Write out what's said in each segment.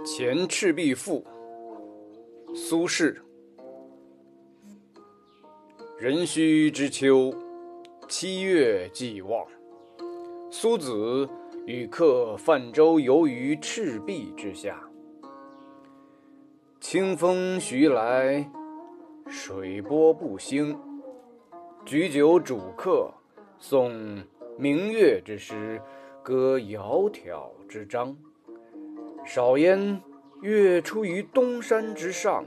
《前赤壁赋》苏轼。壬戌之秋，七月既望，苏子与客泛舟游于赤壁之下。清风徐来，水波不兴。举酒属客，诵明月之诗，歌窈窕之章。少焉，月出于东山之上，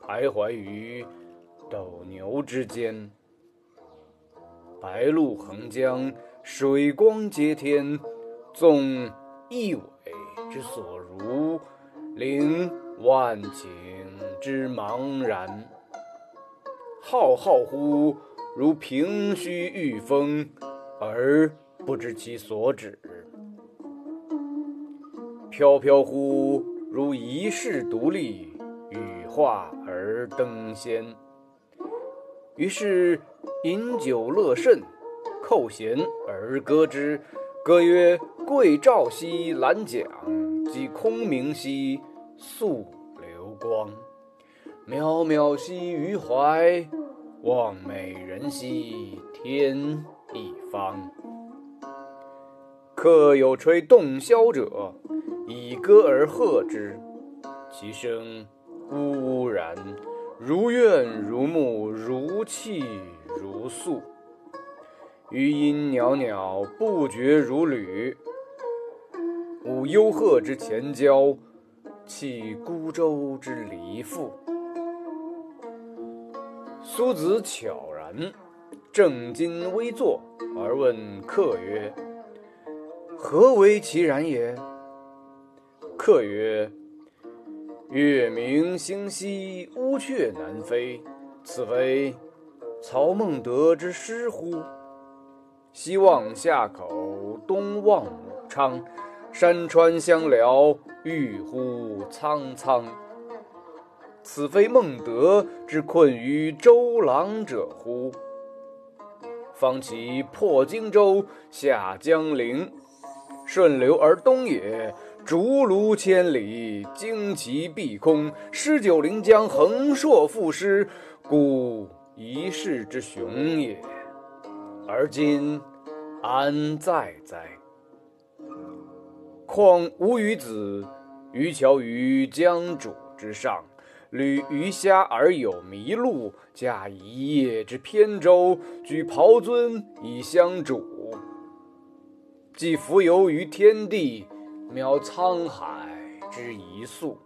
徘徊于斗牛之间。白露横江，水光接天，纵一苇之所如，凌万顷之茫然。浩浩乎如凭虚御风，而不知其所止。飘飘乎如遗世独立，羽化而登仙。于是饮酒乐甚，扣舷而歌之。歌曰：“桂棹兮兰桨，击空明兮溯流光。渺渺兮予怀，望美人兮天一方。”客有吹洞箫者。以歌而和之，其声呜呜然，如怨如慕，如泣如诉。余音袅袅，不绝如缕。舞幽壑之潜蛟，泣孤舟之离妇。苏子悄然，正襟危坐，而问客曰：“何为其然也？”客曰：“月明星稀，乌鹊南飞。此非曹孟德之诗乎？西望夏口，东望武昌，山川相辽，郁乎苍苍。此非孟德之困于周郎者乎？方其破荆州，下江陵，顺流而东也。”竹庐千里，旌旗蔽空，诗酒临江，横槊赋诗，故一世之雄也。而今安在哉？况吾与子渔樵于江渚之上，侣鱼虾而友麋鹿，驾一叶之扁舟，举匏樽以相属，既浮游于天地。渺沧海之一粟，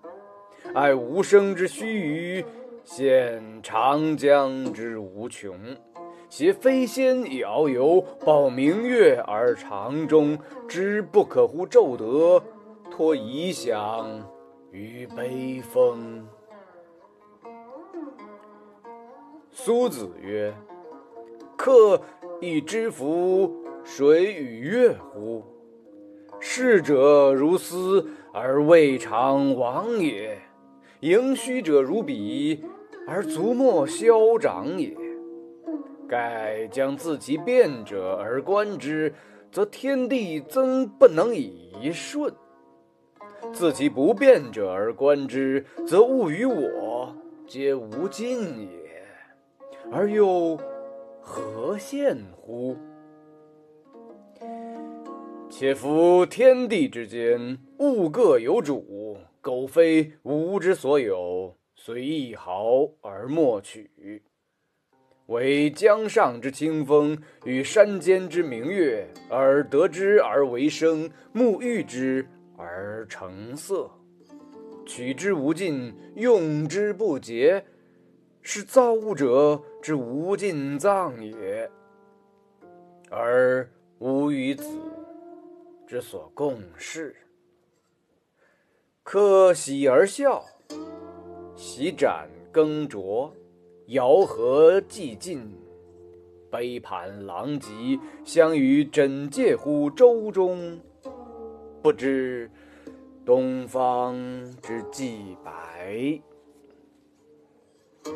爱无声之须臾，羡长江之无穷。携飞仙以遨游，抱明月而长终，知不可乎骤得，托遗响于悲风。苏子曰：“客亦知夫水与月乎？”逝者如斯而未尝往也，盈虚者如彼而足莫消长也。盖将自其变者而观之，则天地曾不能以一瞬；自其不变者而观之，则物与我皆无尽也。而又何羡乎？且夫天地之间，物各有主，苟非吾之所有，虽一毫而莫取。惟江上之清风，与山间之明月，而得之而为声，沐浴之而成色，取之无尽，用之不竭，是造物者之无尽藏也。而吾与子。之所共事，客喜而笑，洗盏更酌，肴核既尽，杯盘狼藉，相与枕藉乎舟中，不知东方之既白。